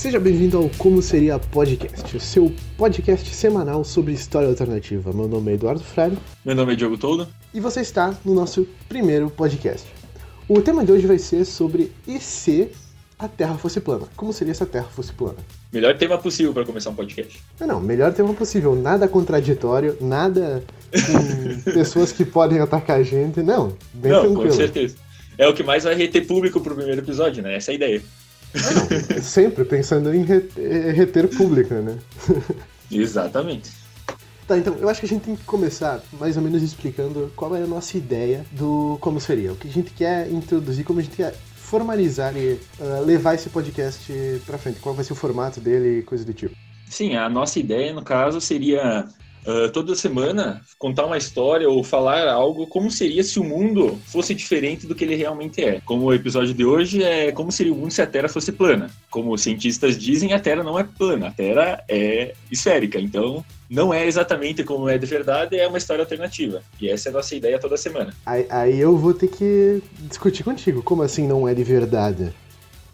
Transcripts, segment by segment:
Seja bem-vindo ao Como Seria Podcast, o seu podcast semanal sobre história alternativa. Meu nome é Eduardo Freire. Meu nome é Diogo Toldo. E você está no nosso primeiro podcast. O tema de hoje vai ser sobre e se a Terra fosse plana? Como seria se a Terra fosse plana? Melhor tema possível para começar um podcast. Não, não, melhor tema possível. Nada contraditório, nada com pessoas que podem atacar a gente. Não, bem não, tranquilo. Com certeza. É o que mais vai reter público pro primeiro episódio, né? Essa é a ideia. Não, sempre pensando em reter público, né? Exatamente. Tá, então eu acho que a gente tem que começar mais ou menos explicando qual é a nossa ideia do como seria, o que a gente quer introduzir, como a gente quer formalizar e uh, levar esse podcast para frente, qual vai ser o formato dele e coisa do tipo. Sim, a nossa ideia, no caso, seria uh, toda semana contar uma história ou falar algo como seria se o mundo fosse diferente do que ele realmente é. Como o episódio de hoje é como seria o mundo se a Terra fosse plana. Como os cientistas dizem, a Terra não é plana, a Terra é esférica. Então, não é exatamente como é de verdade, é uma história alternativa. E essa é a nossa ideia toda semana. Aí, aí eu vou ter que discutir contigo. Como assim não é de verdade?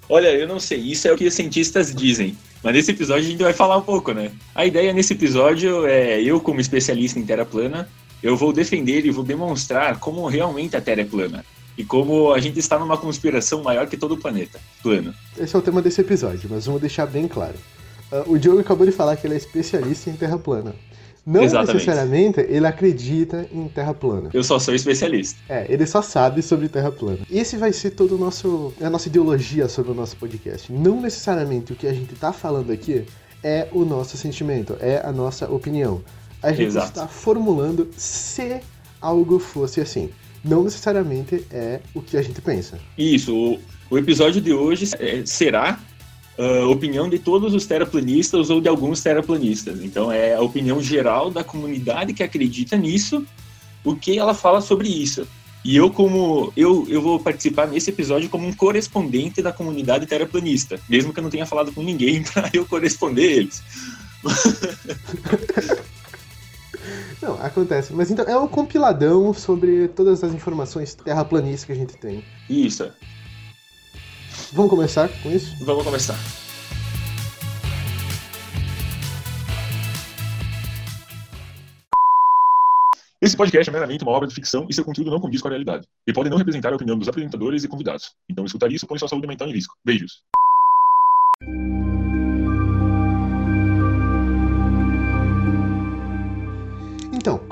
Olha, eu não sei, isso é o que os cientistas dizem. Mas nesse episódio a gente vai falar um pouco, né? A ideia nesse episódio é eu, como especialista em Terra plana, eu vou defender e vou demonstrar como realmente a Terra é plana. E como a gente está numa conspiração maior que todo o planeta plano. Esse é o tema desse episódio, mas vamos deixar bem claro. Uh, o Diogo acabou de falar que ele é especialista em Terra plana. Não Exatamente. necessariamente ele acredita em Terra plana. Eu só sou especialista. É, ele só sabe sobre Terra plana. Esse vai ser todo o nosso a nossa ideologia sobre o nosso podcast. Não necessariamente o que a gente está falando aqui é o nosso sentimento, é a nossa opinião. A gente Exato. está formulando se algo fosse assim. Não necessariamente é o que a gente pensa. Isso. O, o episódio de hoje é, será uh, opinião de todos os terraplanistas ou de alguns terraplanistas. Então, é a opinião geral da comunidade que acredita nisso, o que ela fala sobre isso. E eu, como eu, eu vou participar nesse episódio como um correspondente da comunidade terraplanista, mesmo que eu não tenha falado com ninguém para eu corresponder eles. Não, acontece. Mas então é um compiladão sobre todas as informações terraplanistas que a gente tem. Isso. Vamos começar com isso? Vamos começar. Esse podcast é meramente uma obra de ficção e seu conteúdo não condiz com a realidade. E pode não representar a opinião dos apresentadores e convidados. Então, escutar isso põe sua saúde mental em risco. Beijos.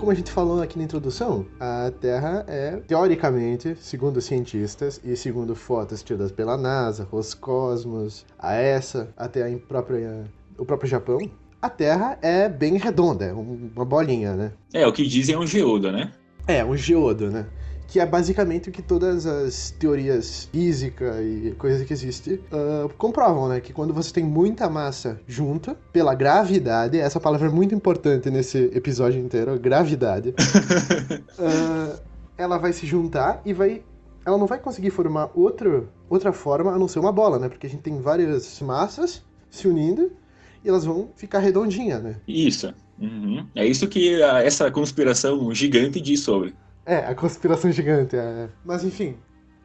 Como a gente falou aqui na introdução, a Terra é, teoricamente, segundo cientistas e segundo fotos tiradas pela NASA, Roscosmos, a ESA, até a própria, o próprio Japão, a Terra é bem redonda, é uma bolinha, né? É, o que dizem é um geodo, né? É, um geodo, né? Que é basicamente o que todas as teorias física e coisas que existem uh, comprovam, né? Que quando você tem muita massa junta, pela gravidade, essa palavra é muito importante nesse episódio inteiro, gravidade, uh, ela vai se juntar e vai ela não vai conseguir formar outra, outra forma a não ser uma bola, né? Porque a gente tem várias massas se unindo e elas vão ficar redondinhas, né? Isso. Uhum. É isso que a, essa conspiração gigante diz sobre. É, a conspiração gigante. É. Mas enfim.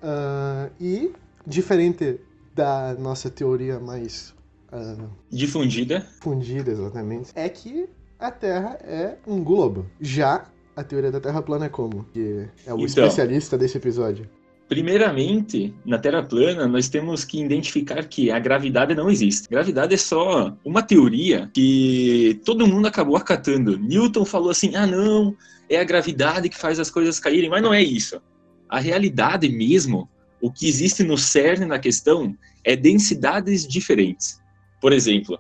Uh, e, diferente da nossa teoria mais. Uh, difundida. Difundida, exatamente. É que a Terra é um globo. Já a teoria da Terra plana é como? Que é o então, especialista desse episódio. Primeiramente, na Terra plana, nós temos que identificar que a gravidade não existe. Gravidade é só uma teoria que todo mundo acabou acatando. Newton falou assim: ah, não, é a gravidade que faz as coisas caírem, mas não é isso. A realidade mesmo, o que existe no cerne na questão, é densidades diferentes. Por exemplo,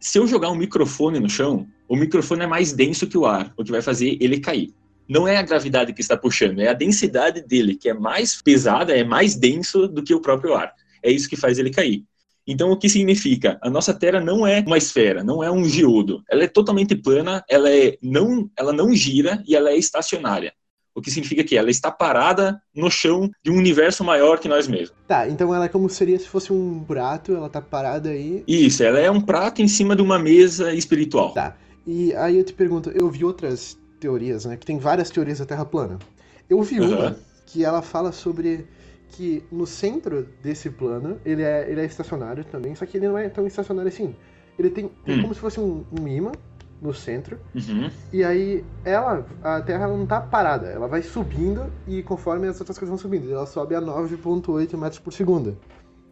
se eu jogar um microfone no chão, o microfone é mais denso que o ar, o que vai fazer ele cair. Não é a gravidade que está puxando, é a densidade dele, que é mais pesada, é mais denso do que o próprio ar. É isso que faz ele cair. Então, o que significa? A nossa Terra não é uma esfera, não é um geodo. Ela é totalmente plana, ela, é não, ela não gira e ela é estacionária. O que significa que ela está parada no chão de um universo maior que nós mesmos. Tá, então ela é como seria se fosse um prato, ela está parada aí. Isso, ela é um prato em cima de uma mesa espiritual. Tá. E aí eu te pergunto, eu vi outras teorias, né? Que tem várias teorias da Terra plana. Eu vi uma que ela fala sobre que no centro desse plano, ele é, ele é estacionário também, só que ele não é tão estacionário assim. Ele tem, Hum. como se fosse um, um imã no centro, Uhum. e aí ela, a Terra ela não tá parada, ela vai subindo e conforme as outras coisas vão subindo, ela sobe a 9.8 metros por segundo.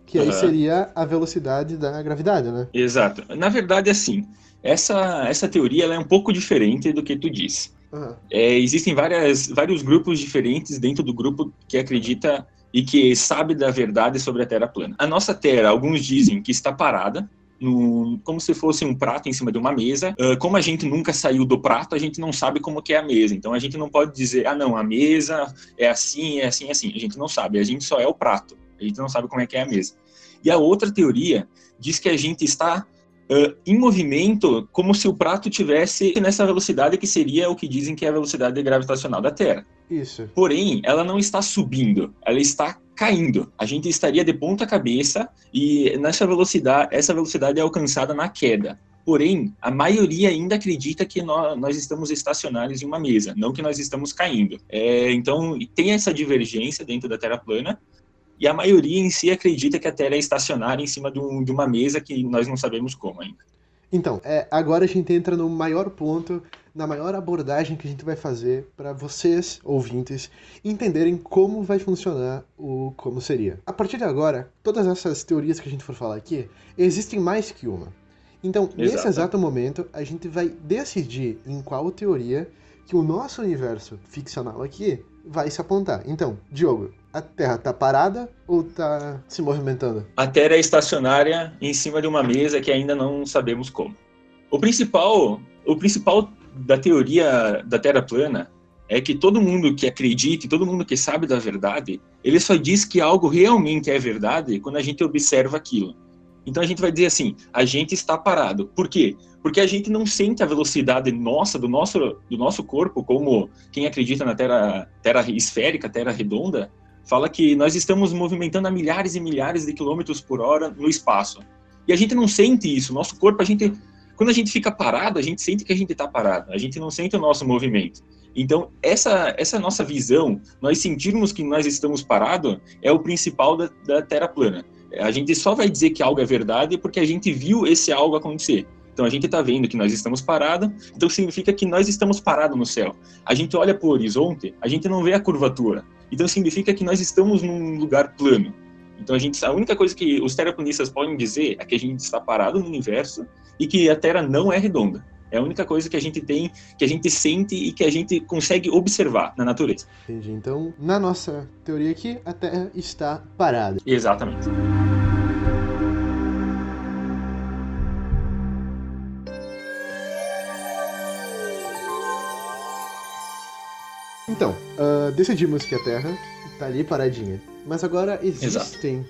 Que aí Aham. seria a velocidade da gravidade, né? Exato. Na verdade, assim, essa, essa teoria ela é um pouco diferente do que tu disse. Aham. É, existem várias, vários grupos diferentes dentro do grupo que acredita e que sabe da verdade sobre a Terra plana. A nossa Terra, alguns dizem que está parada, no- como se fosse um prato em cima de uma mesa. Ah, como a gente nunca saiu do prato, a gente não sabe como que é a mesa. Então a gente não pode dizer, ah não, a mesa é assim, é assim, é assim. A gente não sabe, a gente só é o prato. A gente não sabe como é que é a mesa. E a outra teoria diz que a gente está ah, em movimento como se o prato tivesse nessa velocidade que seria o que dizem que é a velocidade gravitacional da Terra. Isso. Porém, ela não está subindo, ela está caindo. A gente estaria de ponta cabeça e nessa velocidade, essa velocidade é alcançada na queda. Porém, a maioria ainda acredita que nó- nós, estamos estacionários em uma mesa, não que nós estamos caindo. É, então, tem essa divergência dentro da Terra plana, e a maioria em si acredita que a Terra é estacionária em cima de, um- de uma mesa que nós não sabemos como ainda. Então, é, agora a gente entra no maior ponto, na maior abordagem que a gente vai fazer para vocês, ouvintes, entenderem como vai funcionar o como seria. A partir de agora, todas essas teorias que a gente for falar aqui, existem mais que uma. Então, nesse Exato. exato momento, a gente vai decidir em qual teoria que o nosso universo ficcional aqui vai se apontar. Então, Diogo, a Terra tá parada ou tá se movimentando? A Terra é estacionária em cima de uma mesa que ainda não sabemos como. O principal, o principal da teoria da Terra plana é que todo mundo que acredita, e todo mundo que sabe da verdade, ele só diz que algo realmente é verdade quando a gente observa aquilo. Então a gente vai dizer assim, a gente está parado. Por quê? Porque a gente não sente a velocidade nossa do nosso do nosso corpo, como quem acredita na Terra Terra esférica, Terra redonda, fala que nós estamos movimentando a milhares e milhares de quilômetros por hora no espaço. E a gente não sente isso. Nosso corpo, a gente, quando a gente fica parado, a gente sente que a gente está parado. A gente não sente o nosso movimento. Então, essa, essa nossa visão, nós sentirmos que nós estamos parados, é o principal da, da Terra plana. A gente só vai dizer que algo é verdade porque a gente viu esse algo acontecer. Então, a gente está vendo que nós estamos parados, então significa que nós estamos parados no céu. A gente olha para o horizonte, a gente não vê a curvatura. Então significa que nós estamos num lugar plano. Então a gente, a única coisa que os terraplanistas podem dizer é que a gente está parado no universo e que a Terra não é redonda. É a única coisa que a gente tem, que a gente sente e que a gente consegue observar na natureza. Entendi. Então, na nossa teoria aqui, a Terra está parada. Exatamente. Então, ah, decidimos que a Terra está ali paradinha. Mas agora existem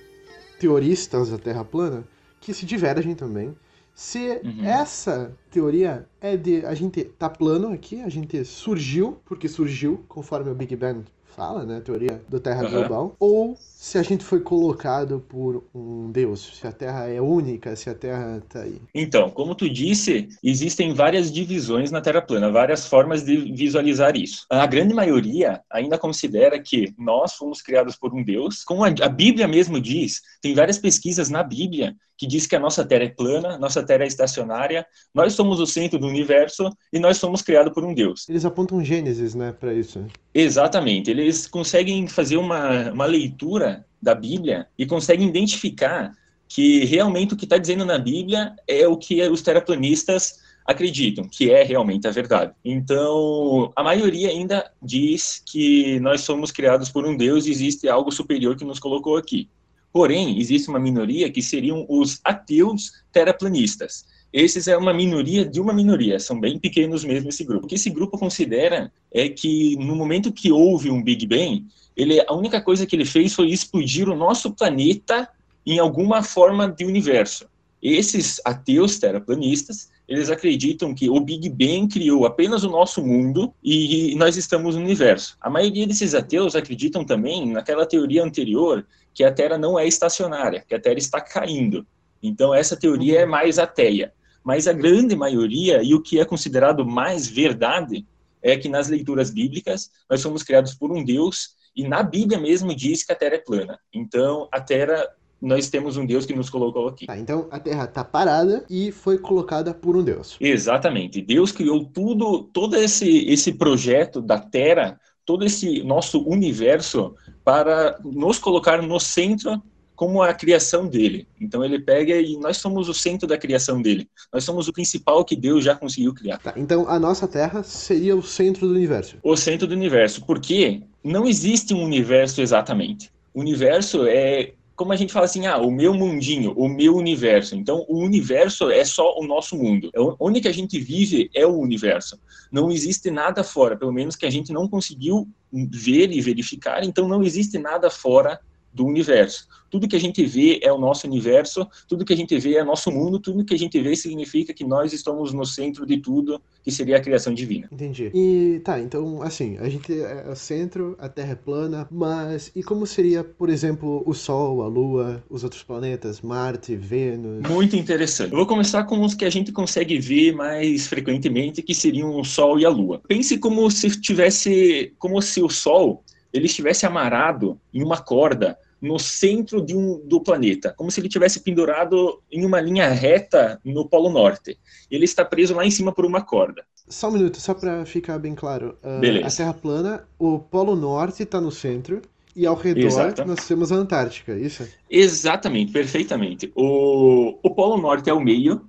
teoristas da Terra plana que se divergem também. Se Uhum. essa teoria é de a gente tá plano aqui, a gente surgiu, porque surgiu, conforme o Big Bang fala, né, a teoria do Terra Aham. global, ou se a gente foi colocado por um deus, se a Terra é única, se a Terra tá aí. Então, como tu disse, existem várias divisões na Terra plana, várias formas de visualizar isso. A grande maioria ainda considera que nós fomos criados por um Deus. Como a, Bíblia mesmo diz, tem várias pesquisas na Bíblia que diz que a nossa Terra é plana, nossa Terra é estacionária, nós somos o centro do universo e nós somos criados por um Deus. Eles apontam Gênesis, né, para isso. Exatamente. Eles conseguem fazer uma, uma leitura da Bíblia e conseguem identificar que realmente o que está dizendo na Bíblia é o que os terraplanistas acreditam, que é realmente a verdade. Então, a maioria ainda diz que nós somos criados por um Deus e existe algo superior que nos colocou aqui. Porém, existe uma minoria que seriam os ateus terraplanistas. Esses é uma minoria de uma minoria, são bem pequenos mesmo esse grupo. O que esse grupo considera é que no momento que houve um Big Bang, ele, a única coisa que ele fez foi explodir o nosso planeta em alguma forma de universo. Esses ateus terraplanistas, eles acreditam que o Big Bang criou apenas o nosso mundo e nós estamos no universo. A maioria desses ateus acreditam também naquela teoria anterior que a Terra não é estacionária, que a Terra está caindo. Então essa teoria é mais ateia. Mas a grande maioria e o que é considerado mais verdade é que nas leituras bíblicas nós somos criados por um Deus E na Bíblia mesmo diz que a Terra é plana. Então, a Terra nós temos um Deus que nos colocou aqui. Tá, então a Terra está parada e foi colocada por um Deus. Exatamente. Deus criou tudo, todo esse, esse projeto da Terra, todo esse nosso universo para nos colocar no centro como a criação dele. Então ele pega e nós somos o centro da criação dele. Nós somos o principal que Deus já conseguiu criar. Tá, então a nossa Terra seria o centro do universo. O centro do universo, porque não existe um universo exatamente. O universo é como a gente fala assim, ah, o meu mundinho, o meu universo. Então, o universo é só o nosso mundo. É onde que a gente vive é o universo. Não existe nada fora, pelo menos que a gente não conseguiu ver e verificar. Então, não existe nada fora do universo. Tudo que a gente vê é o nosso universo, tudo que a gente vê é nosso mundo, tudo que a gente vê significa que nós estamos no centro de tudo, que seria a criação divina. Entendi. E tá, então assim, a gente é o centro, a Terra é plana, mas e como seria, por exemplo, o Sol, a Lua, os outros planetas, Marte, Vênus? Muito interessante. Eu vou começar com os que a gente consegue ver mais frequentemente, que seriam o Sol e a Lua. Pense como se tivesse, como se o Sol ele estivesse amarrado em uma corda no centro de um, do planeta, como se ele tivesse pendurado em uma linha reta no Polo Norte. Ele está preso lá em cima por uma corda. Só um minuto, só para ficar bem claro. Uh, a Terra plana, o Polo Norte está no centro e ao redor Exato. nós temos a Antártica, é isso? Exatamente, perfeitamente. O, o Polo Norte é o meio,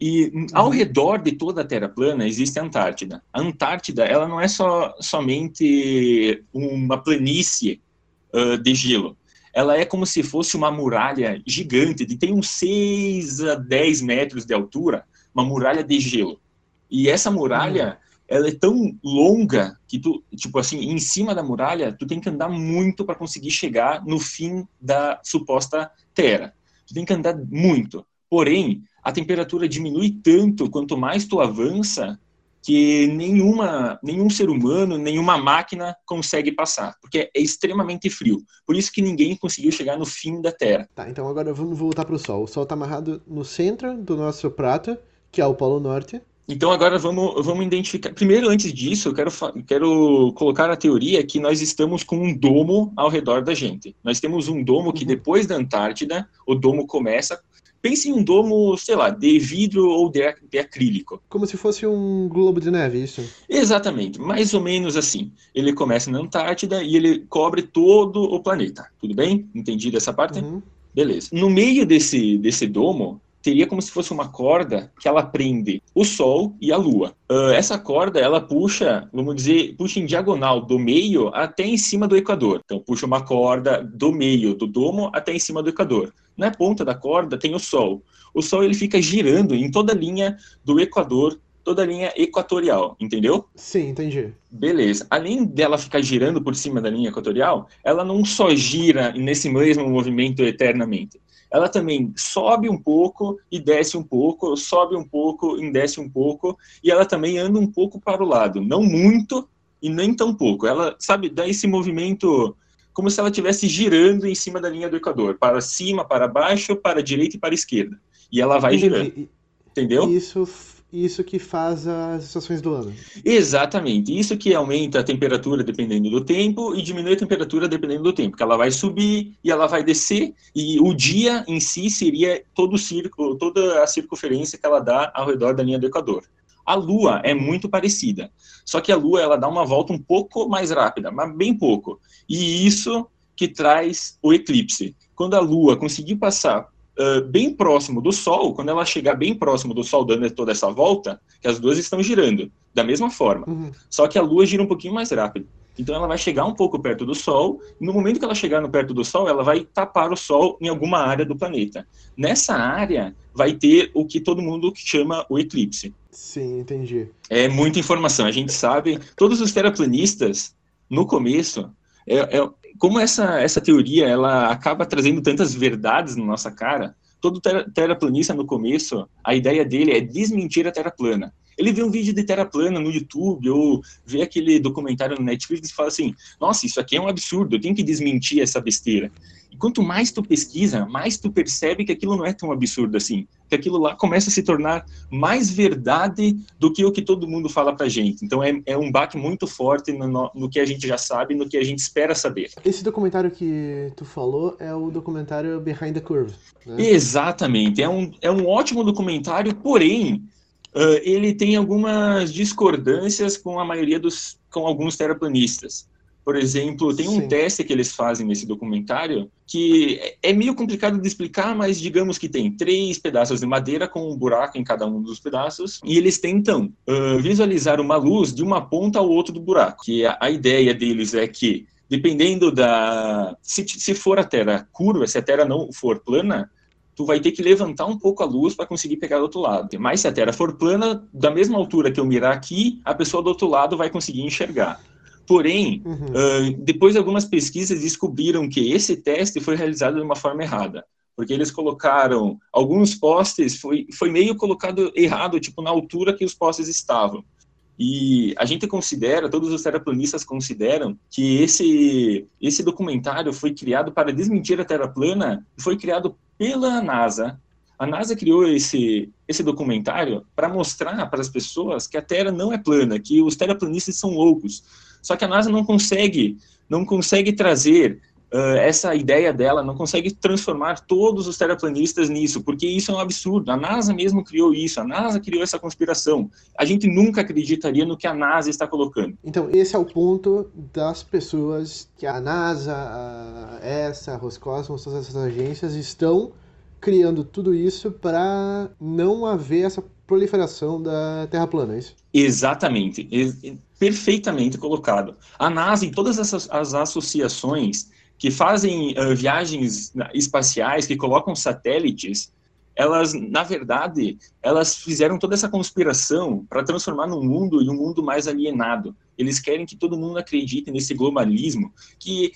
e ao uhum. redor de toda a Terra plana existe a Antártida. A Antártida, ela não é só somente uma planície uh, de gelo. Ela é como se fosse uma muralha gigante, de tem uns 6 a 10 metros de altura, uma muralha de gelo. E essa muralha, uhum. ela é tão longa que tu, tipo assim, em cima da muralha, tu tem que andar muito para conseguir chegar no fim da suposta Terra. Tu tem que andar muito. Porém, a temperatura diminui tanto quanto mais tu avança que nenhuma, nenhum ser humano, nenhuma máquina consegue passar, porque é extremamente frio. Por isso que ninguém conseguiu chegar no fim da Terra. Tá, então agora vamos voltar para o Sol. O Sol está amarrado no centro do nosso prato, que é o Polo Norte. Então agora vamos, vamos identificar. Primeiro, antes disso, eu quero, quero colocar a teoria que nós estamos com um domo ao redor da gente. Nós temos um domo que uhum. depois da Antártida, o domo começa Pense em um domo, sei lá, de vidro ou de, de, acrílico. Como se fosse um globo de neve, isso? Exatamente, mais ou menos assim. Ele começa na Antártida e ele cobre todo o planeta. Tudo bem? Entendi essa parte? Uhum. Beleza. No meio desse, desse domo, teria como se fosse uma corda que ela prende o Sol e a Lua. Uh, essa corda, ela puxa, vamos dizer, puxa em diagonal do meio até em cima do Equador. Então, puxa uma corda do meio do domo até em cima do Equador. Na ponta da corda tem o Sol. O Sol ele fica girando em toda a linha do Equador toda a linha equatorial, entendeu? Sim, entendi. Beleza. Além dela ficar girando por cima da linha equatorial, ela não só gira nesse mesmo movimento eternamente ela também sobe um pouco e desce um pouco, sobe um pouco e desce um pouco, e ela também anda um pouco para o lado, não muito e nem tão pouco. Ela, sabe, dá esse movimento como se ela estivesse girando em cima da linha do Equador, para cima, para baixo, para a direita e para a esquerda. E ela vai girando. Entendeu? Isso isso que faz as estações do ano. Exatamente. Isso que aumenta a temperatura dependendo do tempo e diminui a temperatura dependendo do tempo. Porque ela vai subir e ela vai descer e o dia em si seria todo o círculo, toda a circunferência que ela dá ao redor da linha do Equador. A Lua é muito parecida, só que a Lua ela dá uma volta um pouco mais rápida, mas bem pouco. E isso que traz o eclipse. Quando a Lua conseguir passar uh, bem próximo do Sol, quando ela chegar bem próximo do Sol, dando toda essa volta, que as duas estão girando da mesma forma. Uhum. Só que a Lua gira um pouquinho mais rápido. Então ela vai chegar um pouco perto do Sol, e no momento que ela chegar no perto do Sol, ela vai tapar o Sol em alguma área do planeta. Nessa área vai ter o que todo mundo chama o eclipse. Sim, entendi. É muita informação. A gente sabe, todos os terraplanistas, no começo, é, é, como essa, essa teoria ela acaba trazendo tantas verdades na nossa cara, todo ter terraplanista no começo, a ideia dele é desmentir a Terra plana. Ele vê um vídeo de Terra plana no YouTube ou vê aquele documentário no Netflix e fala assim: nossa, isso aqui é um absurdo, eu tenho que desmentir essa besteira. E quanto mais tu pesquisa, mais tu percebe que aquilo não é tão absurdo assim. Que aquilo lá começa a se tornar mais verdade do que o que todo mundo fala pra gente. Então é, é um baque muito forte no, no que a gente já sabe, no que a gente espera saber. Esse documentário que tu falou é o documentário Behind the Curve. Né? Exatamente. É um, é um ótimo documentário, porém, uh, ele tem algumas discordâncias com a maioria dos. com alguns terraplanistas. Por exemplo, tem um Sim. teste que eles fazem nesse documentário que é meio complicado de explicar, mas digamos que tem três pedaços de madeira com um buraco em cada um dos pedaços e eles tentam uh, visualizar uma luz de uma ponta ao outro do buraco. Que a, a ideia deles é que dependendo da se, se for a Terra curva, se a Terra não for plana, tu vai ter que levantar um pouco a luz para conseguir pegar do outro lado. Mas se a Terra for plana, da mesma altura que eu mirar aqui, a pessoa do outro lado vai conseguir enxergar. Porém, uhum. uh, depois de algumas pesquisas descobriram que esse teste foi realizado de uma forma errada, porque eles colocaram alguns postes, foi, foi meio colocado errado, tipo na altura que os postes estavam. E a gente considera, todos os terraplanistas consideram que esse, esse documentário foi criado para desmentir a Terra plana, foi criado pela NASA. A NASA criou esse, esse documentário para mostrar para as pessoas que a Terra não é plana, que os terraplanistas são loucos. Só que a NASA não consegue, não consegue trazer uh, essa ideia dela, não consegue transformar todos os terraplanistas nisso, porque isso é um absurdo. A NASA mesmo criou isso, a NASA criou essa conspiração. A gente nunca acreditaria no que a NASA está colocando. Então, esse é o ponto das pessoas que a NASA, a ESA, a Roscosmos, todas essas agências estão criando tudo isso para não haver essa proliferação da Terra plana, é isso? Exatamente perfeitamente colocado. A NASA e todas essas as associações que fazem uh, viagens espaciais, que colocam satélites, elas, na verdade, elas fizeram toda essa conspiração para transformar num mundo e um mundo mais alienado. Eles querem que todo mundo acredite nesse globalismo, que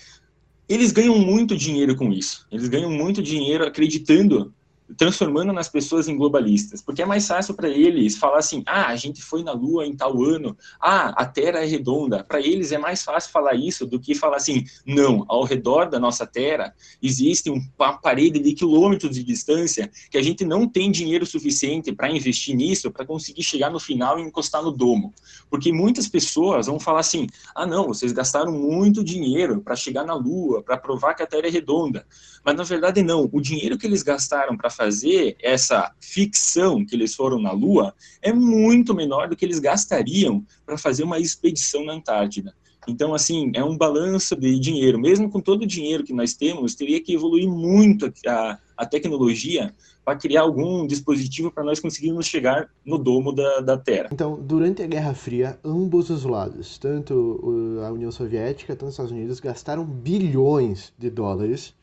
eles ganham muito dinheiro com isso. Eles ganham muito dinheiro acreditando transformando nas pessoas em globalistas, porque é mais fácil para eles falar assim: ah, a gente foi na Lua em tal ano, ah, a Terra é redonda. Para eles é mais fácil falar isso do que falar assim: não, ao redor da nossa Terra existe uma parede de quilômetros de distância que a gente não tem dinheiro suficiente para investir nisso para conseguir chegar no final e encostar no domo. Porque muitas pessoas vão falar assim: ah, não, vocês gastaram muito dinheiro para chegar na Lua, para provar que a Terra é redonda. Mas na verdade, não. O dinheiro que eles gastaram para fazer essa ficção que eles foram na Lua é muito menor do que eles gastariam para fazer uma expedição na Antártida. Então, assim, é um balanço de dinheiro. Mesmo com todo o dinheiro que nós temos, teria que evoluir muito a, a tecnologia para criar algum dispositivo para nós conseguirmos chegar no domo da, da Terra. Então, durante a Guerra Fria, ambos os lados, tanto a União Soviética quanto os Estados Unidos, gastaram bilhões de dólares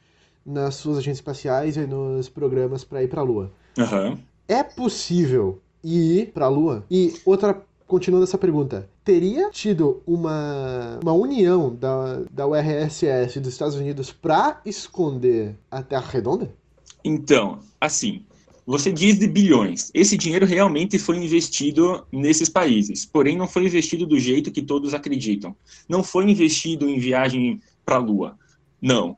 nas suas agências espaciais e nos programas para ir para a Lua. Uhum. É possível ir para a Lua? E outra, continuando essa pergunta, teria tido uma, uma união da, da URSS dos Estados Unidos para esconder a Terra redonda? Então, assim, você diz de bilhões. Esse dinheiro realmente foi investido nesses países, porém não foi investido do jeito que todos acreditam. Não foi investido em viagem para a Lua. Não.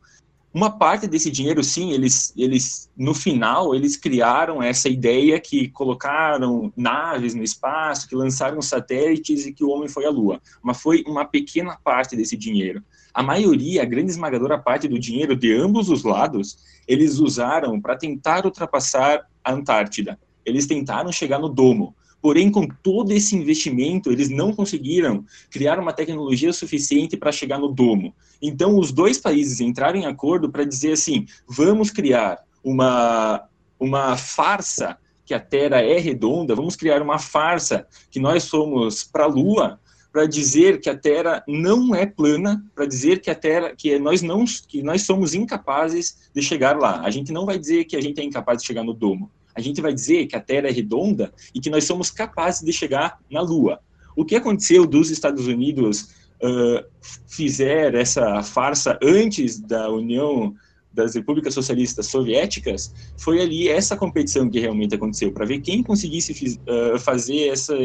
Uma parte desse dinheiro, sim, eles, eles no final eles criaram essa ideia que colocaram naves no espaço, que lançaram satélites e que o homem foi à Lua. Mas foi uma pequena parte desse dinheiro. A maioria, a grande esmagadora parte do dinheiro de ambos os lados, eles usaram para tentar ultrapassar a Antártida. Eles tentaram chegar no domo. Porém, com todo esse investimento, eles não conseguiram criar uma tecnologia suficiente para chegar no domo. Então, os dois países entraram em acordo para dizer assim: vamos criar uma, uma farsa que a Terra é redonda, vamos criar uma farsa que nós somos para a Lua, para dizer que a Terra não é plana, para dizer que a Terra, que nós não, que nós somos incapazes de chegar lá. A gente não vai dizer que a gente é incapaz de chegar no domo a gente vai dizer que a Terra é redonda e que nós somos capazes de chegar na Lua. O que aconteceu dos Estados Unidos uh, fizer essa farsa antes da União das repúblicas socialistas soviéticas, foi ali essa competição que realmente aconteceu, para ver quem conseguisse uh, fazer essa,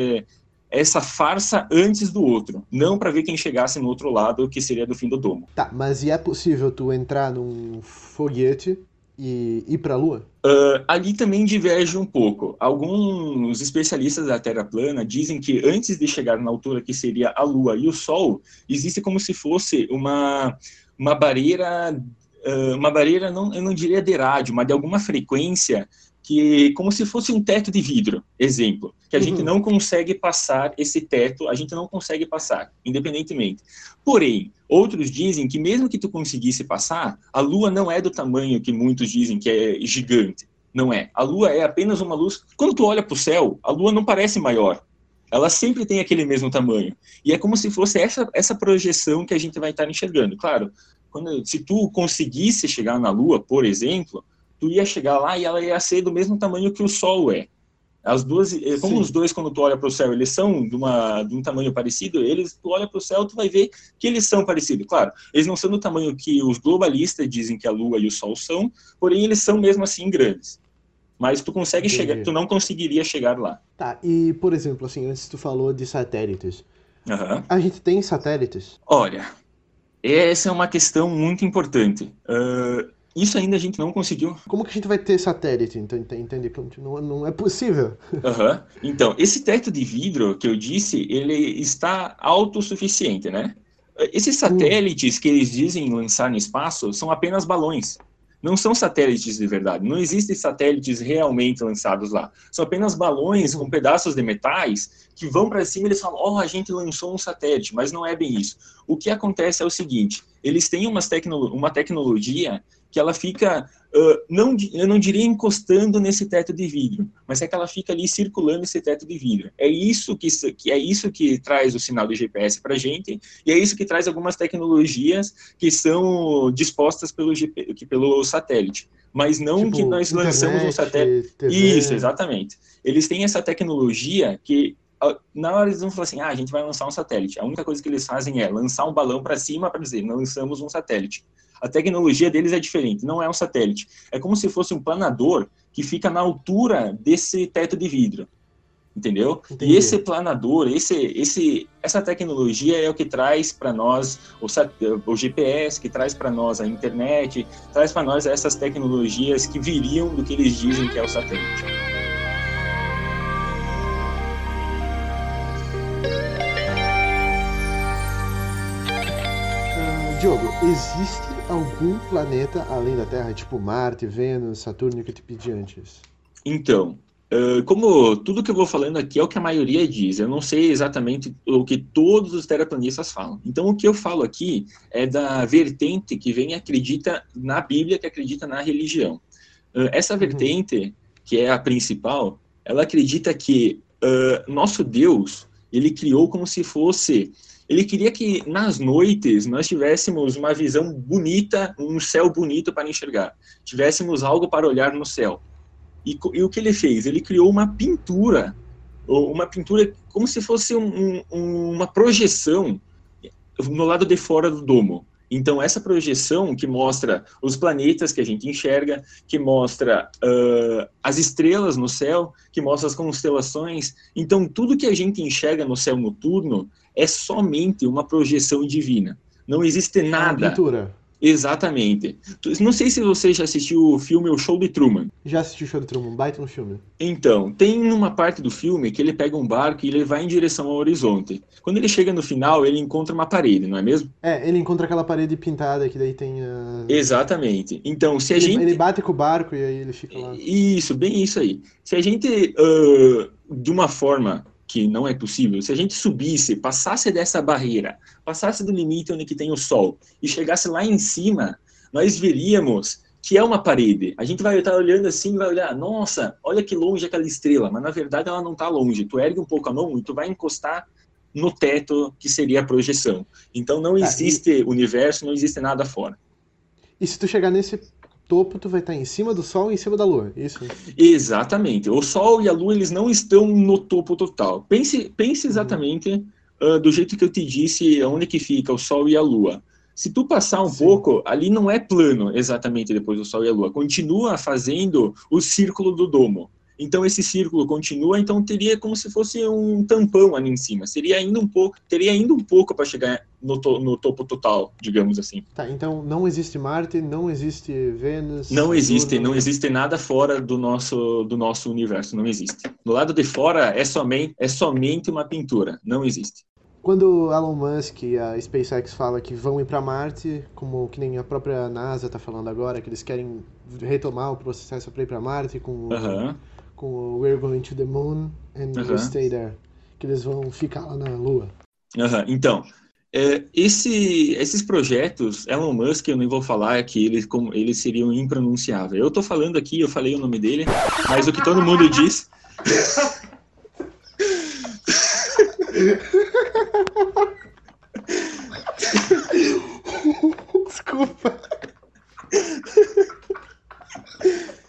essa farsa antes do outro, não para ver quem chegasse no outro lado, que seria do fim do domo. Tá, mas e é possível tu entrar num foguete e ir para a Lua? Uh, ali também diverge um pouco. Alguns especialistas da Terra plana dizem que antes de chegar na altura que seria a Lua e o Sol, existe como se fosse uma, uma barreira, uh, uma barreira, não, eu não diria de rádio, mas de alguma frequência que como se fosse um teto de vidro, exemplo, que a uhum. gente não consegue passar esse teto, a gente não consegue passar, independentemente. Porém, outros dizem que mesmo que tu conseguisse passar, a Lua não é do tamanho que muitos dizem que é gigante. Não é. A Lua é apenas uma luz. Quando tu olha para o céu, a Lua não parece maior. Ela sempre tem aquele mesmo tamanho. E é como se fosse essa, essa projeção que a gente vai estar enxergando. Claro, quando, se tu conseguisse chegar na Lua, por exemplo, tu ia chegar lá e ela ia ser do mesmo tamanho que o Sol é. As duas, eh, como Sim. os dois, quando tu olha para o céu, eles são de, uma, de um tamanho parecido, eles, tu olha para o céu, tu vai ver que eles são parecidos. Claro, eles não são do tamanho que os globalistas dizem que a Lua e o Sol são, porém eles são mesmo assim grandes. Mas tu consegue Entendi. chegar, tu não conseguiria chegar lá. Tá, e por exemplo, assim, antes tu falou de satélites. Uhum. A gente tem satélites? Olha, essa é uma questão muito importante. Uh, isso ainda a gente não conseguiu. Como que a gente vai ter satélite? Então, entende? Não, não é possível. Uhum. Então, esse teto de vidro que eu disse, ele está autossuficiente, né? Esses satélites que eles dizem lançar no espaço são apenas balões. Não são satélites de verdade. Não existem satélites realmente lançados lá. São apenas balões com pedaços de metais que vão para cima e eles falam: oh, a gente lançou um satélite. Mas não é bem isso. O que acontece é o seguinte: eles têm tecno uma tecnologia que ela fica, uh, não, eu não diria encostando nesse teto de vidro, mas é que ela fica ali circulando esse teto de vidro. É isso que, que é isso que traz o sinal de GPS para a gente e é isso que traz algumas tecnologias que são dispostas pelo, GP, pelo satélite. Mas não tipo, que nós internet, lançamos um satélite. TV. Isso, exatamente. Eles têm essa tecnologia que na hora eles vão falar assim, ah, a gente vai lançar um satélite. A única coisa que eles fazem é lançar um balão para cima para dizer, lançamos um satélite. A tecnologia deles é diferente, não é um satélite. É como se fosse um planador que fica na altura desse teto de vidro. Entendeu? Entendi. E esse planador, esse, esse, essa tecnologia é o que traz para nós o, o, GPS, que traz para nós a internet, traz para nós essas tecnologias que viriam do que eles dizem que é o satélite. Uh, Diogo, existe algum planeta além da Terra, tipo Marte, Vênus, Saturno, que eu te pedi antes? Então, como tudo que eu vou falando aqui é o que a maioria diz, eu não sei exatamente o que todos os terraplanistas falam. Então, o que eu falo aqui é da vertente que vem acredita na Bíblia, que acredita na religião. essa uhum. vertente, uhum. que é a principal, ela acredita que uh, nosso Deus, ele criou como se fosse ele queria que nas noites nós tivéssemos uma visão bonita, um céu bonito para enxergar, tivéssemos algo para olhar no céu. E, e o que ele fez? Ele criou uma pintura, uma pintura como se fosse um, um, uma projeção no lado de fora do domo. Então, essa projeção que mostra os planetas que a gente enxerga, que mostra uh, as estrelas no céu, que mostra as constelações. Então, tudo que a gente enxerga no céu noturno é somente uma projeção divina. Não existe é nada. pintura. Exatamente. Não sei se você já assistiu o filme O Show de Truman. Já assisti o Show de Truman, baita no filme. Então, tem uma parte do filme que ele pega um barco e ele vai em direção ao horizonte. Quando ele chega no final, ele encontra uma parede, não é mesmo? É, ele encontra aquela parede pintada que daí tem a... Exatamente. Então, se a ele, gente... Ele bate com o barco e aí ele fica lá. Isso, bem isso aí. Se a gente, uh, de uma forma que não é possível. Se a gente subisse, passasse dessa barreira, passasse do limite onde que tem o Sol e chegasse lá em cima, nós veríamos que é uma parede. A gente vai estar olhando assim, vai olhar, nossa, olha que longe aquela estrela, mas na verdade ela não está longe. Tu ergue um pouco a mão e tu vai encostar no teto que seria a projeção. Então não existe ah, e... universo, não existe nada fora. E se tu chegar nesse topo, tu vai estar em cima do Sol e em cima da Lua, isso? Exatamente. O Sol e a Lua, eles não estão no topo total. Pense, pense uhum. exatamente uhum. uh, do jeito que eu te disse, onde que fica o Sol e a Lua. Se tu passar um Sim. pouco, ali não é plano exatamente depois do Sol e a Lua. Continua fazendo o círculo do domo. Então esse círculo continua, então teria como se fosse um tampão ali em cima. Seria ainda um pouco, teria ainda um pouco para chegar no, to, no, topo total, digamos assim. Tá, então não existe Marte, não existe Vênus. Não existe, não existe nada fora do nosso do nosso universo, não existe. Do lado de fora é somente é somente uma pintura, não existe. Quando Elon Musk e a SpaceX fala que vão ir para Marte, como que nem a própria NASA está falando agora, que eles querem retomar o processo para ir para Marte com uh -huh com o We're Going to the Moon and. Stay There, que eles vão ficar lá na Lua. Uhum. Então, é, esse, esses projetos, Elon Musk, eu nem vou falar que eles, como, eles seriam impronunciáveis. Eu estou falando aqui, eu falei o nome dele, mas o que todo mundo diz. Desculpa.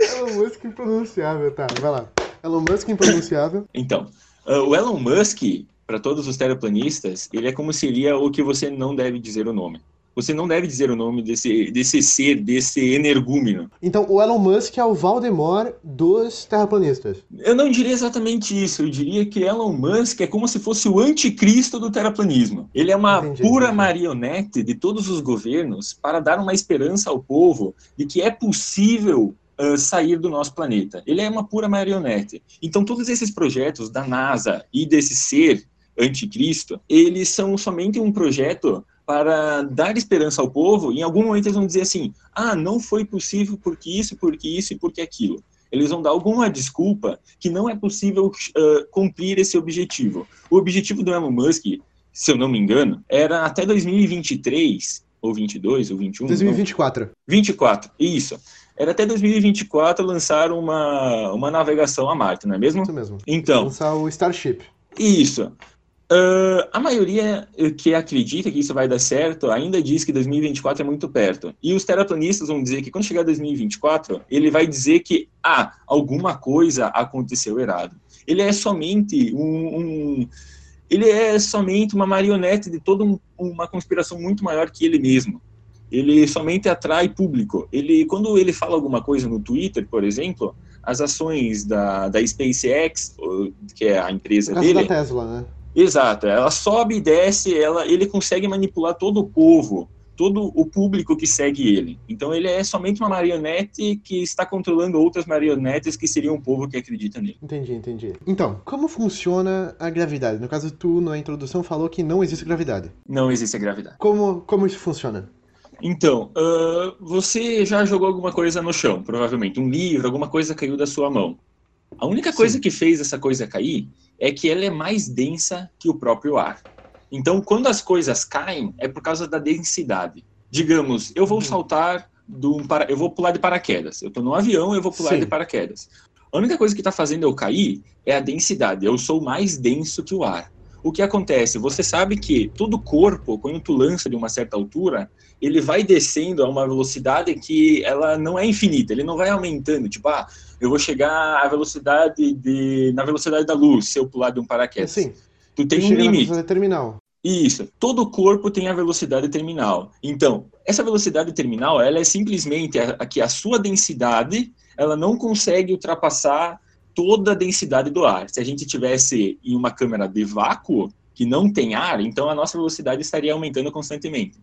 Elon Musk impronunciável, tá, vai lá. Elon Musk impronunciável. Então, uh, o Elon Musk, para todos os terraplanistas, ele é como seria o que você não deve dizer o nome. Você não deve dizer o nome desse, desse ser, desse energúmeno. Então, o Elon Musk é o Valdemar dos terraplanistas. Eu não diria exatamente isso. Eu diria que Elon Musk é como se fosse o anticristo do terraplanismo. Ele é uma entendi, pura entendi. marionete de todos os governos para dar uma esperança ao povo de que é possível sair do nosso planeta. Ele é uma pura marionete. Então, todos esses projetos da NASA e desse ser anticristo, eles são somente um projeto para dar esperança ao povo, em algum momento eles vão dizer assim: ah, não foi possível porque isso, porque isso e porque aquilo. Eles vão dar alguma desculpa que não é possível uh, cumprir esse objetivo. O objetivo do Elon Musk, se eu não me engano, era até 2023, ou 22, ou 21. 2024. Não, 24, isso. Era até 2024 lançar uma, uma navegação a Marte, não é mesmo? Isso mesmo. Então. Lançar o Starship. Isso. Uh, a maioria que acredita que isso vai dar certo ainda diz que 2024 é muito perto. E os terraplanistas vão dizer que quando chegar 2024, ele vai dizer que, ah, alguma coisa aconteceu errado. Ele é somente um, um ele é somente uma marionete de toda um, uma conspiração muito maior que ele mesmo. Ele somente atrai público. Ele, quando ele fala alguma coisa no Twitter, por exemplo, as ações da, da SpaceX, que é a empresa dele, da Tesla, né? Exato, ela sobe e desce, ela, ele consegue manipular todo o povo, todo o público que segue ele. Então ele é somente uma marionete que está controlando outras marionetes que seriam o povo que acredita nele. Entendi, entendi. Então, como funciona a gravidade? No caso, tu na introdução falou que não existe gravidade. Não existe gravidade. Como, como isso funciona? Então, uh, você já jogou alguma coisa no chão, provavelmente. Um livro, alguma coisa caiu da sua mão. A única coisa Sim. que fez essa coisa cair é que ela é mais densa que o próprio ar. Então, quando as coisas caem, é por causa da densidade. Digamos, eu vou uhum. saltar do para... eu vou pular de paraquedas. Eu estou no avião, eu vou pular Sim. de paraquedas. A única coisa que está fazendo eu cair é a densidade. Eu sou mais denso que o ar. O que acontece? Você sabe que todo corpo, quando tu lança de uma certa altura, ele vai descendo a uma velocidade que ela não é infinita. Ele não vai aumentando. Tipo, ah, eu vou chegar à velocidade de na velocidade da luz se eu pular de um paraquedas. Sim. Tu tem um limite. Na terminal. Isso. Todo corpo tem a velocidade terminal. Então, essa velocidade terminal, ela é simplesmente a, a que a sua densidade, ela não consegue ultrapassar toda a densidade do ar. Se a gente tivesse em uma câmera de vácuo que não tem ar, então a nossa velocidade estaria aumentando constantemente.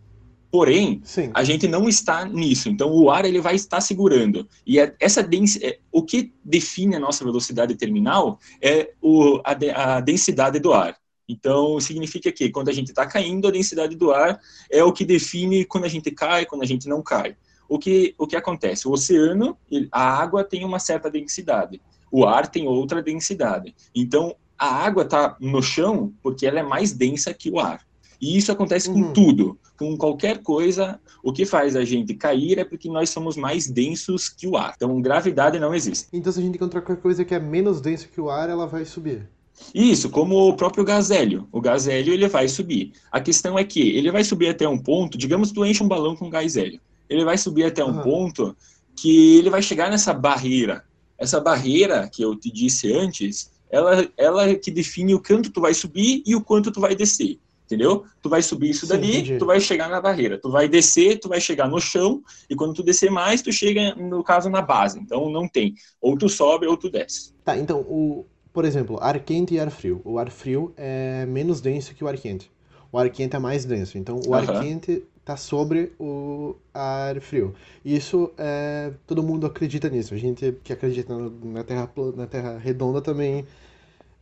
Porém, Sim. a gente não está nisso. Então, o ar ele vai estar segurando. E é, essa dens é, o que define a nossa velocidade terminal é o, a, de, a densidade do ar. Então, significa que quando a gente está caindo, a densidade do ar é o que define quando a gente cai, quando a gente não cai. O que, o que acontece? O oceano, a água tem uma certa densidade. O ar tem outra densidade. Então, a água está no chão porque ela é mais densa que o ar. E isso acontece uhum. com tudo, com qualquer coisa. O que faz a gente cair é porque nós somos mais densos que o ar. Então, gravidade não existe. Então, se a gente encontrar qualquer coisa que é menos densa que o ar, ela vai subir. Isso, como o próprio gás hélio. O gás hélio ele vai subir. A questão é que ele vai subir até um ponto, digamos que tu enche um balão com gás hélio. Ele vai subir até um uhum. ponto que ele vai chegar nessa barreira. Essa barreira que eu te disse antes, ela, ela é que define o quanto tu vai subir e o quanto tu vai descer. Entendeu? Tu vai subir isso Sim, dali, entendi. tu vai chegar na barreira. Tu vai descer, tu vai chegar no chão, e quando tu descer mais, tu chega, no caso, na base. Então não tem. Ou tu sobe ou tu desce. Tá, então, o, por exemplo, ar quente e ar frio. O ar frio é menos denso que o ar quente. O ar quente é mais denso. Então, o ar Aham. quente tá sobre o ar frio. Isso é. Todo mundo acredita nisso. A gente que acredita na- Terra, na terra redonda também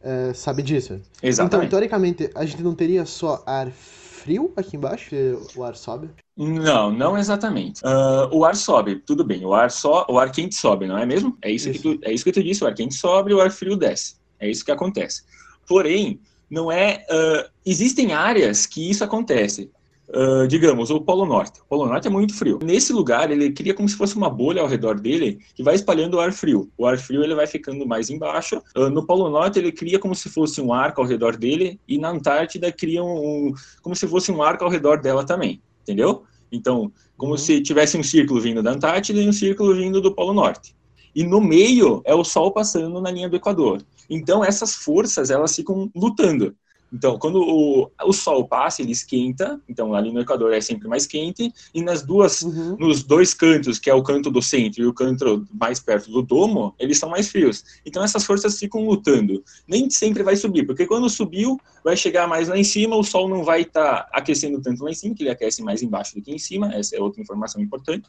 é, sabe disso. Então, Exatamente. teoricamente, a gente não teria só ar frio aqui embaixo, o ar sobe? Não, não exatamente. Ah, o ar sobe, tudo bem. O ar só, o ar quente sobe, não é mesmo? É isso, Isso. Que tu, é isso que tu disse. O ar quente sobe, o ar frio desce. É isso que acontece. Porém, não é. ah, existem áreas que isso acontece. Ah, digamos, o Polo Norte. O Polo Norte é muito frio. Nesse lugar, ele cria como se fosse uma bolha ao redor dele que vai espalhando o ar frio. O ar frio ele vai ficando mais embaixo. Ah, no Polo Norte, ele cria como se fosse um arco ao redor dele. E na Antártida, cria um, como se fosse um arco ao redor dela também. Entendeu? Então, como Uhum. se tivesse um círculo vindo da Antártida e um círculo vindo do Polo Norte. E no meio é o Sol passando na linha do Equador. Então, essas forças, elas ficam lutando. Então, quando o, o Sol passa, ele esquenta. Então, ali no Equador é sempre mais quente. E nas duas, Uhum. nos dois cantos, que é o canto do centro e o canto mais perto do domo, eles são mais frios. Então, essas forças ficam lutando. Nem sempre vai subir, porque quando subiu, vai chegar mais lá em cima, o Sol não vai estar aquecendo tanto lá em cima, que ele aquece mais embaixo do que em cima. Essa é outra informação importante.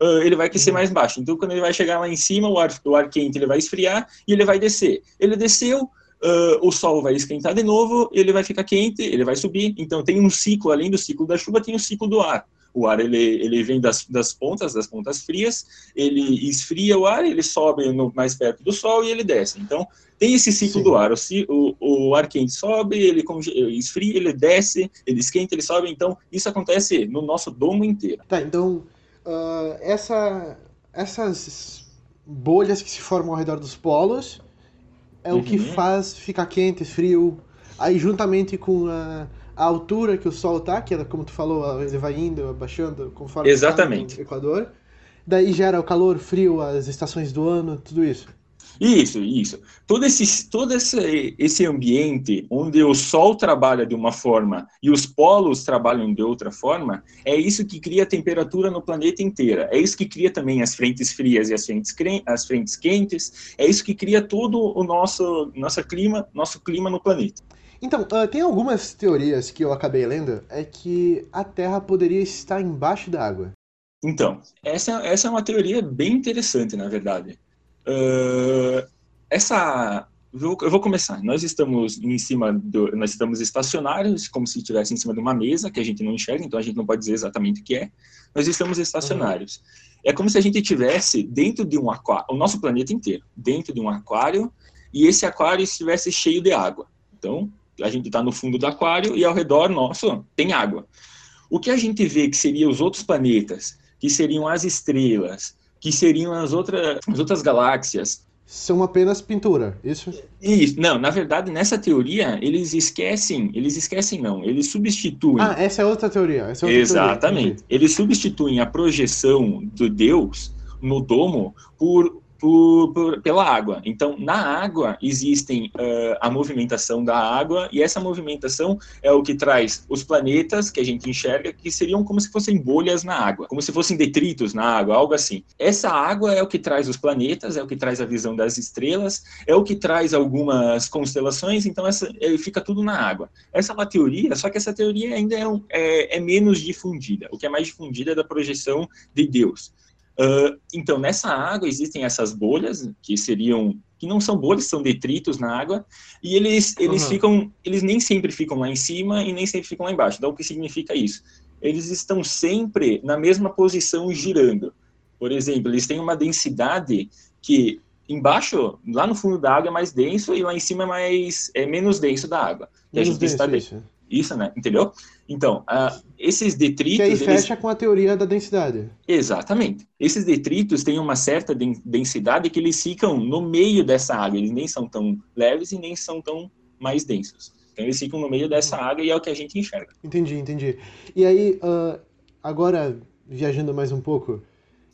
Ah, ele vai aquecer Uhum. mais baixo. Então, quando ele vai chegar lá em cima, o ar, o ar quente ele vai esfriar e ele vai descer. Ele desceu, ah, o sol vai esquentar de novo, ele vai ficar quente, ele vai subir. Então, tem um ciclo, além do ciclo da chuva, tem o ciclo do ar. O ar ele, ele vem das, das pontas, das pontas frias, ele esfria o ar, ele sobe no, mais perto do sol e ele desce. Então, tem esse ciclo Sim. do ar. O, o, o ar quente sobe, ele esfria, ele desce, ele esquenta, ele sobe. Então, isso acontece no nosso domo inteiro. Tá, então ah, essa, essas bolhas que se formam ao redor dos polos é o que Uhum. faz ficar quente, frio. Aí juntamente com a, a altura que o Sol tá, que é como tu falou, ele vai indo, abaixando conforme Exatamente. tá no Equador. Daí gera o calor, frio, as estações do ano, tudo isso. Isso, isso. Todo esse, todo esse, esse ambiente onde o Sol trabalha de uma forma e os polos trabalham de outra forma, é isso que cria a temperatura no planeta inteiro. É isso que cria também as frentes frias e as frentes, as frentes quentes. É isso que cria todo o nosso, nosso clima, nosso clima no planeta. Então, ah, tem algumas teorias que eu acabei lendo, é que a Terra poderia estar embaixo da água. Então, essa, essa é uma teoria bem interessante, na verdade. Ah, essa. Eu vou- começar. Nós estamos em cima do. Nós estamos estacionários, como se estivesse em cima de uma mesa, que a gente não enxerga, então a gente não pode dizer exatamente o que é. Nós estamos estacionários. É como se a gente estivesse dentro de um aquário, o nosso planeta inteiro, dentro de um aquário, e esse aquário estivesse cheio de água. Então, a gente está no fundo do aquário e ao redor nosso tem água. O que a gente vê que seriam os outros planetas, que seriam as estrelas, que seriam as, outra, as outras galáxias. São apenas pintura, isso? Isso, não, na verdade, nessa teoria, eles esquecem, eles esquecem não, eles substituem. Ah, essa é outra teoria. É outra Exatamente. Teoria. Eles substituem a projeção do Deus no domo por, por- por- pela água. Então, na água existem ah, a movimentação da água e essa movimentação é o que traz os planetas que a gente enxerga que seriam como se fossem bolhas na água, como se fossem detritos na água, algo assim. Essa água é o que traz os planetas, é o que traz a visão das estrelas, é o que traz algumas constelações. Então, essa eh, fica tudo na água. Essa é uma teoria, só que essa teoria ainda é, um- é- é menos difundida. O que é mais difundida é da projeção de Deus. Ah, então, nessa água existem essas bolhas, que seriam, que não são bolhas, são detritos na água, e eles, eles Uhum. ficam, eles nem sempre ficam lá em cima e nem sempre ficam lá embaixo. Então, o que significa isso? Eles estão sempre na mesma posição girando. Por exemplo, eles têm uma densidade que embaixo, lá no fundo da água é mais denso e lá em cima é mais é menos denso da água. Menos denso. Isso. Né? Entendeu? Então, ah, esses Que aí detritos. eles- fecha com a teoria da densidade. Exatamente. Esses detritos têm uma certa den- densidade que eles ficam no meio dessa água. Eles nem são tão leves e nem são tão mais densos. Então, eles ficam no meio dessa água e é o que a gente enxerga. Entendi, entendi. E aí, ah, agora, viajando mais um pouco.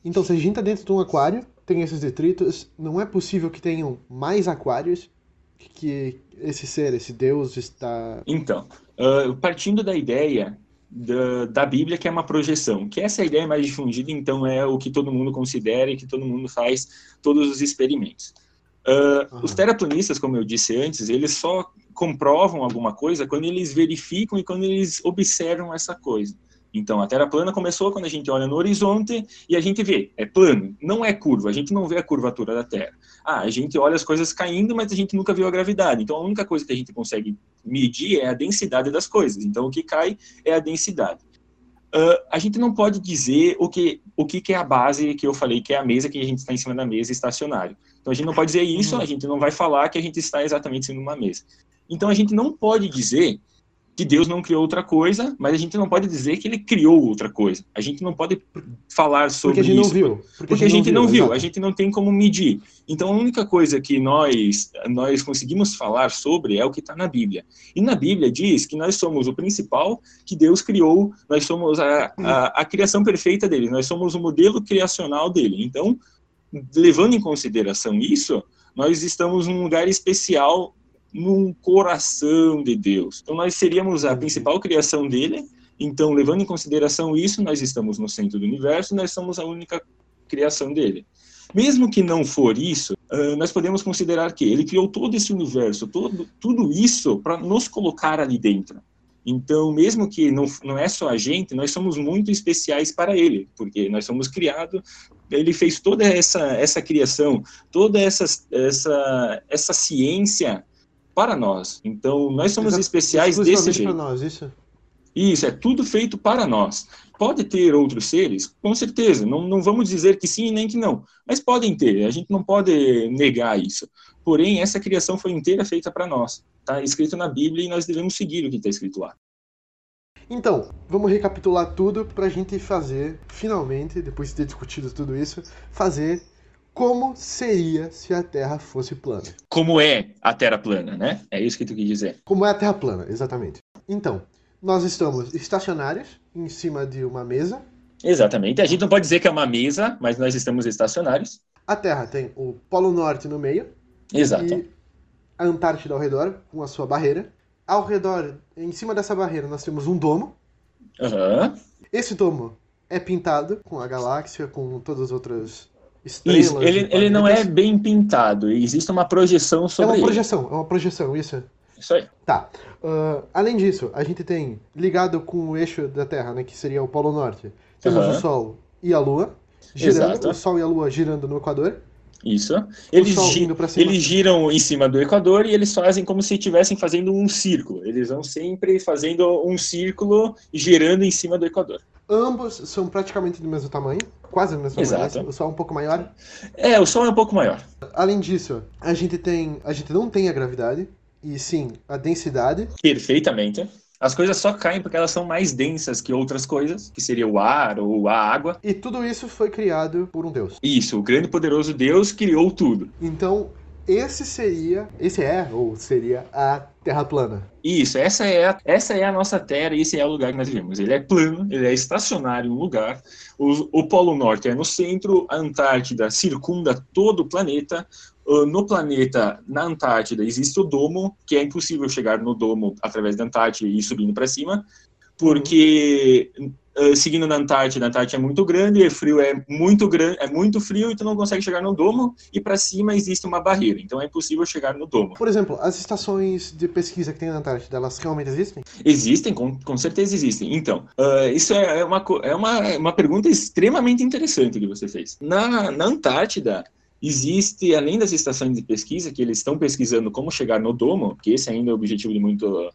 Então, se a gente tá dentro de um aquário, tem esses detritos, não é possível que tenham mais aquários que esse ser, esse deus está... Então, uh, partindo da ideia da, da, Bíblia, que é uma projeção, que essa é a ideia mais difundida, então é o que todo mundo considera e que todo mundo faz todos os experimentos. Uh, uhum. Os terraplanistas, como eu disse antes, eles só comprovam alguma coisa quando eles verificam e quando eles observam essa coisa. Então, a Terra plana começou quando a gente olha no horizonte e a gente vê, é plano, não é curva, a gente não vê a curvatura da Terra. Ah, a gente olha as coisas caindo, mas a gente nunca viu a gravidade. Então, a única coisa que a gente consegue medir é a densidade das coisas. Então, o que cai é a densidade. Uh, a gente não pode dizer o que, o que, que é a base que eu falei, que é a mesa que a gente está em cima da mesa, estacionário. Então, a gente não pode dizer isso, uhum. a gente não vai falar que a gente está exatamente em cima de uma mesa. Então, a gente não pode dizer que Deus não criou outra coisa, mas a gente não pode dizer que ele criou outra coisa. A gente não pode falar sobre porque a gente isso. Não viu. Porque, porque a gente não viu, não viu a gente não tem como medir. Então a única coisa que nós nós conseguimos falar sobre é o que está na Bíblia. E na Bíblia diz que nós somos o principal que Deus criou, nós somos a, a, a criação perfeita dele, nós somos o modelo criacional dele. Então, levando em consideração isso, nós estamos num lugar especial num coração de Deus. Então, nós seríamos a uhum. principal criação dele. Então, levando em consideração isso, nós estamos no centro do universo, nós somos a única criação dele. Mesmo que não for isso, nós podemos considerar que ele criou todo esse universo, todo, tudo isso para nos colocar ali dentro. Então, mesmo que não, não é só a gente, nós somos muito especiais para ele, porque nós somos criados, ele fez toda essa, essa criação, toda essa, essa, essa ciência para nós. Então, nós somos especiais desse jeito. Para nós, isso? Isso, é tudo feito para nós. Pode ter outros seres? Com certeza. Não, não vamos dizer que sim nem que não. Mas podem ter. A gente não pode negar isso. Porém, essa criação foi inteira feita para nós. Está escrito na Bíblia e nós devemos seguir o que está escrito lá. Então, vamos recapitular tudo para a gente fazer, finalmente, depois de ter discutido tudo isso, fazer como seria se a Terra fosse plana. Como é a Terra plana, né? É isso que tu quis dizer. Como é a Terra plana, exatamente. Então, nós estamos estacionários em cima de uma mesa. Exatamente. A gente não pode dizer que é uma mesa, mas nós estamos estacionários. A Terra tem o Polo Norte no meio. Exato. E a Antártida ao redor, com a sua barreira. Ao redor, em cima dessa barreira, nós temos um domo. Uhum. Esse domo é pintado com a galáxia, com todas as outras estrelas. Isso, ele, ele não é bem pintado, existe uma projeção sobre É uma projeção, ele. é uma projeção, isso. Isso aí. Tá. Uh, além disso, a gente tem, ligado com o eixo da Terra, né, que seria o Polo Norte, temos uhum. o Sol e a Lua, girando, Exato. o Sol e a Lua girando no Equador. Isso. Eles, gi eles giram em cima do Equador e eles fazem como se estivessem fazendo um círculo. Eles vão sempre fazendo um círculo girando em cima do Equador. Ambos são praticamente do mesmo tamanho, quase do mesmo Exato. tamanho. O Sol é um pouco maior. É, o Sol é um pouco maior. Além disso, a gente tem, a gente não tem a gravidade e sim a densidade. Perfeitamente. As coisas só caem porque elas são mais densas que outras coisas, que seria o ar ou a água. E tudo isso foi criado por um Deus. Isso, o grande e poderoso Deus criou tudo. Então, esse seria, esse é ou seria a Terra plana. Isso, essa é, a, essa é a nossa Terra esse é o lugar que nós vivemos. Ele é plano, ele é estacionário um lugar. O, o Polo Norte é no centro, a Antártida circunda todo o planeta. Uh, no planeta, na Antártida, existe o domo, que é impossível chegar no domo através da Antártida e ir subindo para cima, porque uh, seguindo na Antártida, a Antártida é muito grande, e frio é muito grande, é muito frio e tu não consegue chegar no domo e para cima existe uma barreira, então é impossível chegar no domo. Por exemplo, as estações de pesquisa que tem na Antártida, elas realmente existem? Existem, com, com certeza existem. Então, uh, isso é, é uma, é uma, uma pergunta extremamente interessante que você fez. Na, na Antártida, existe, além das estações de pesquisa, que eles estão pesquisando como chegar no domo, que esse ainda é o objetivo de muito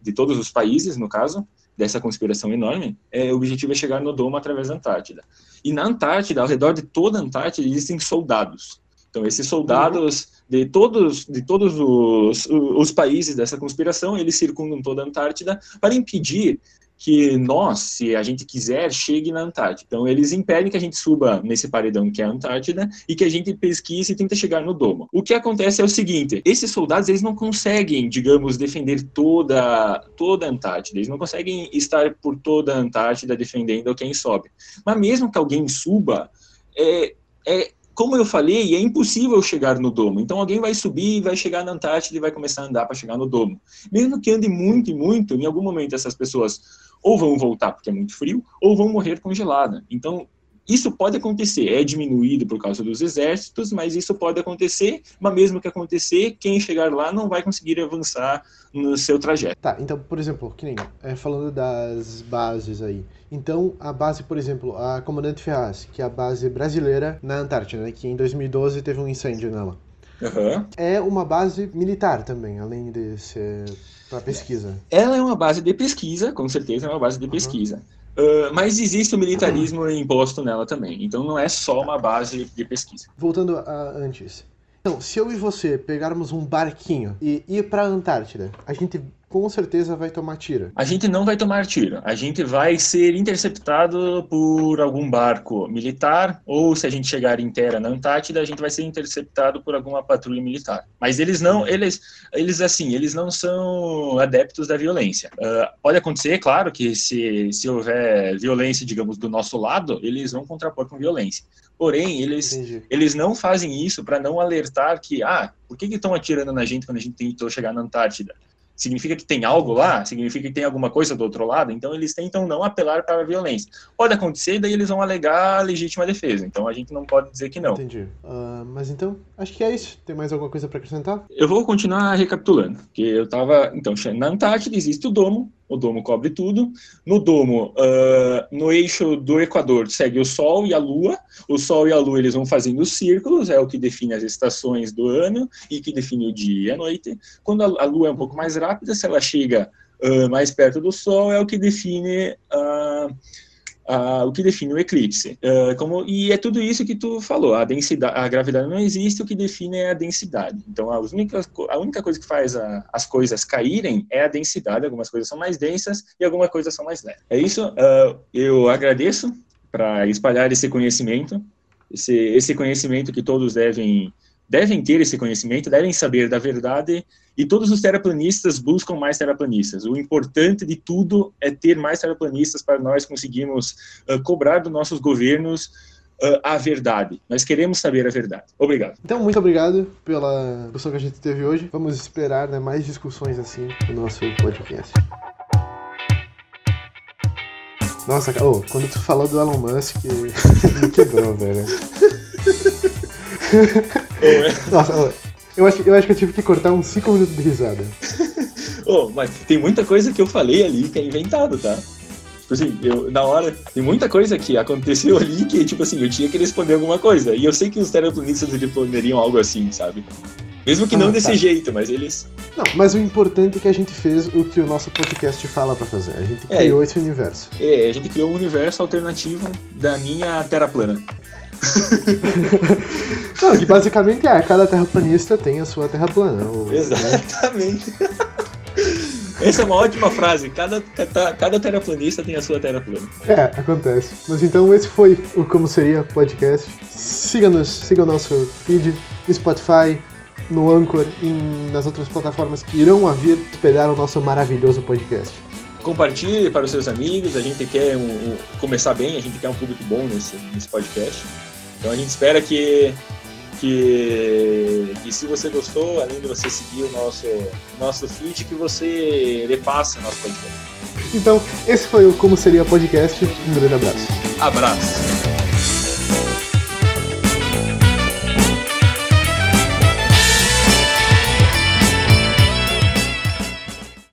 de todos os países, no caso, dessa conspiração enorme, é, o objetivo é chegar no domo através da Antártida. E na Antártida, ao redor de toda a Antártida, existem soldados. Então, esses soldados de todos, de todos os, os países dessa conspiração, eles circundam toda a Antártida para impedir que nós, se a gente quiser, chegue na Antártida. Então, eles impedem que a gente suba nesse paredão que é a Antártida e que a gente pesquise e tente chegar no domo. O que acontece é o seguinte, esses soldados, eles não conseguem, digamos, defender toda, toda a Antártida, eles não conseguem estar por toda a Antártida defendendo quem sobe. Mas mesmo que alguém suba, é, é como eu falei, é impossível chegar no domo. Então alguém vai subir, vai chegar na Antártida e vai começar a andar para chegar no domo. Mesmo que ande muito e muito, em algum momento essas pessoas ou vão voltar porque é muito frio, ou vão morrer congelada. Então isso pode acontecer, é diminuído por causa dos exércitos, mas isso pode acontecer, mas mesmo que acontecer, quem chegar lá não vai conseguir avançar no seu trajeto. Tá, então, por exemplo, que nem, é, falando das bases aí, então a base, por exemplo, a Comandante Ferraz, que é a base brasileira na Antártida, né, que em 2012 teve um incêndio nela. Uhum. É uma base militar também, além de ser para pesquisa. Ela é uma base de pesquisa, com certeza é uma base de uhum. pesquisa. Uh, mas existe o militarismo imposto nela também. Então não é só uma base de pesquisa. Voltando a antes. Então, se eu e você pegarmos um barquinho e ir para a Antártida, a gente com certeza vai tomar tiro. A gente não vai tomar tiro. A gente vai ser interceptado por algum barco militar, ou se a gente chegar em terra na Antártida, a gente vai ser interceptado por alguma patrulha militar. Mas eles não, eles, eles assim, eles não são adeptos da violência. Uh, pode acontecer, claro, que se, se houver violência, digamos, do nosso lado, eles vão contrapor com violência. Porém, eles, eles não fazem isso para não alertar que, ah, por que estão atirando na gente quando a gente tentou chegar na Antártida? Significa que tem algo lá, significa que tem alguma coisa do outro lado, então eles tentam não apelar para a violência. Pode acontecer, daí eles vão alegar a legítima defesa, então a gente não pode dizer que não. Entendi. Uh, mas então, acho que é isso. Tem mais alguma coisa para acrescentar? Eu vou continuar recapitulando, que eu estava, então, na Antártida existe o domo, o domo cobre tudo. No domo, uh, no eixo do Equador, segue o Sol e a Lua. O Sol e a Lua eles vão fazendo círculos, é o que define as estações do ano e que define o dia e a noite. Quando a, a Lua é um pouco mais rápida, se ela chega uh, mais perto do Sol, é o que define uh, o que define o eclipse. Uh, como, e é tudo isso que tu falou, a densidade, a gravidade não existe, o que define é a densidade. Então, a única, a única coisa que faz a, as coisas caírem é a densidade, algumas coisas são mais densas e algumas coisas são mais leves. É isso, uh, eu agradeço para espalhar esse conhecimento, esse, esse conhecimento que todos devem devem ter esse conhecimento, devem saber da verdade, e todos os terraplanistas buscam mais terraplanistas. O importante de tudo é ter mais terraplanistas para nós conseguirmos uh, cobrar dos nossos governos uh, a verdade. Nós queremos saber a verdade. Obrigado. Então, muito obrigado pela discussão que a gente teve hoje. Vamos esperar né, mais discussões assim no nosso podcast. Nossa, oh, quando tu falou do Elon Musk, me quebrou, velho. Nossa, eu acho, eu acho que eu tive que cortar uns 5 minutos de risada. oh, mas tem muita coisa que eu falei ali que é inventado, tá? Tipo assim, eu, na hora, tem muita coisa que aconteceu ali que, tipo assim, eu tinha que responder alguma coisa. E eu sei que os terraplanistas responderiam algo assim, sabe? Mesmo que ah, não desse tá. jeito, mas eles. Não, mas o importante é que a gente fez o que o nosso podcast fala para fazer. A gente é. criou é, esse universo. É, a gente criou um universo alternativo da minha Terra plana. Não, que basicamente é, cada terraplanista tem a sua terra plana. Ou, Exatamente. Né? Essa é uma ótima frase. Cada, cada, cada terraplanista tem a sua terra plana. É, acontece. Mas então esse foi o Como Seria Podcast. Siga-nos, siga o nosso feed no Spotify, no Anchor e nas outras plataformas que irão a vir o nosso maravilhoso podcast. Compartilhe para os seus amigos. A gente quer um, um, começar bem, a gente quer um público bom nesse, nesse podcast. Então a gente espera que, que, se você gostou, além de você seguir o nosso, nosso feed, que você repasse o nosso podcast. Então, esse foi o Como Seria Podcast. Um grande abraço. Abraço.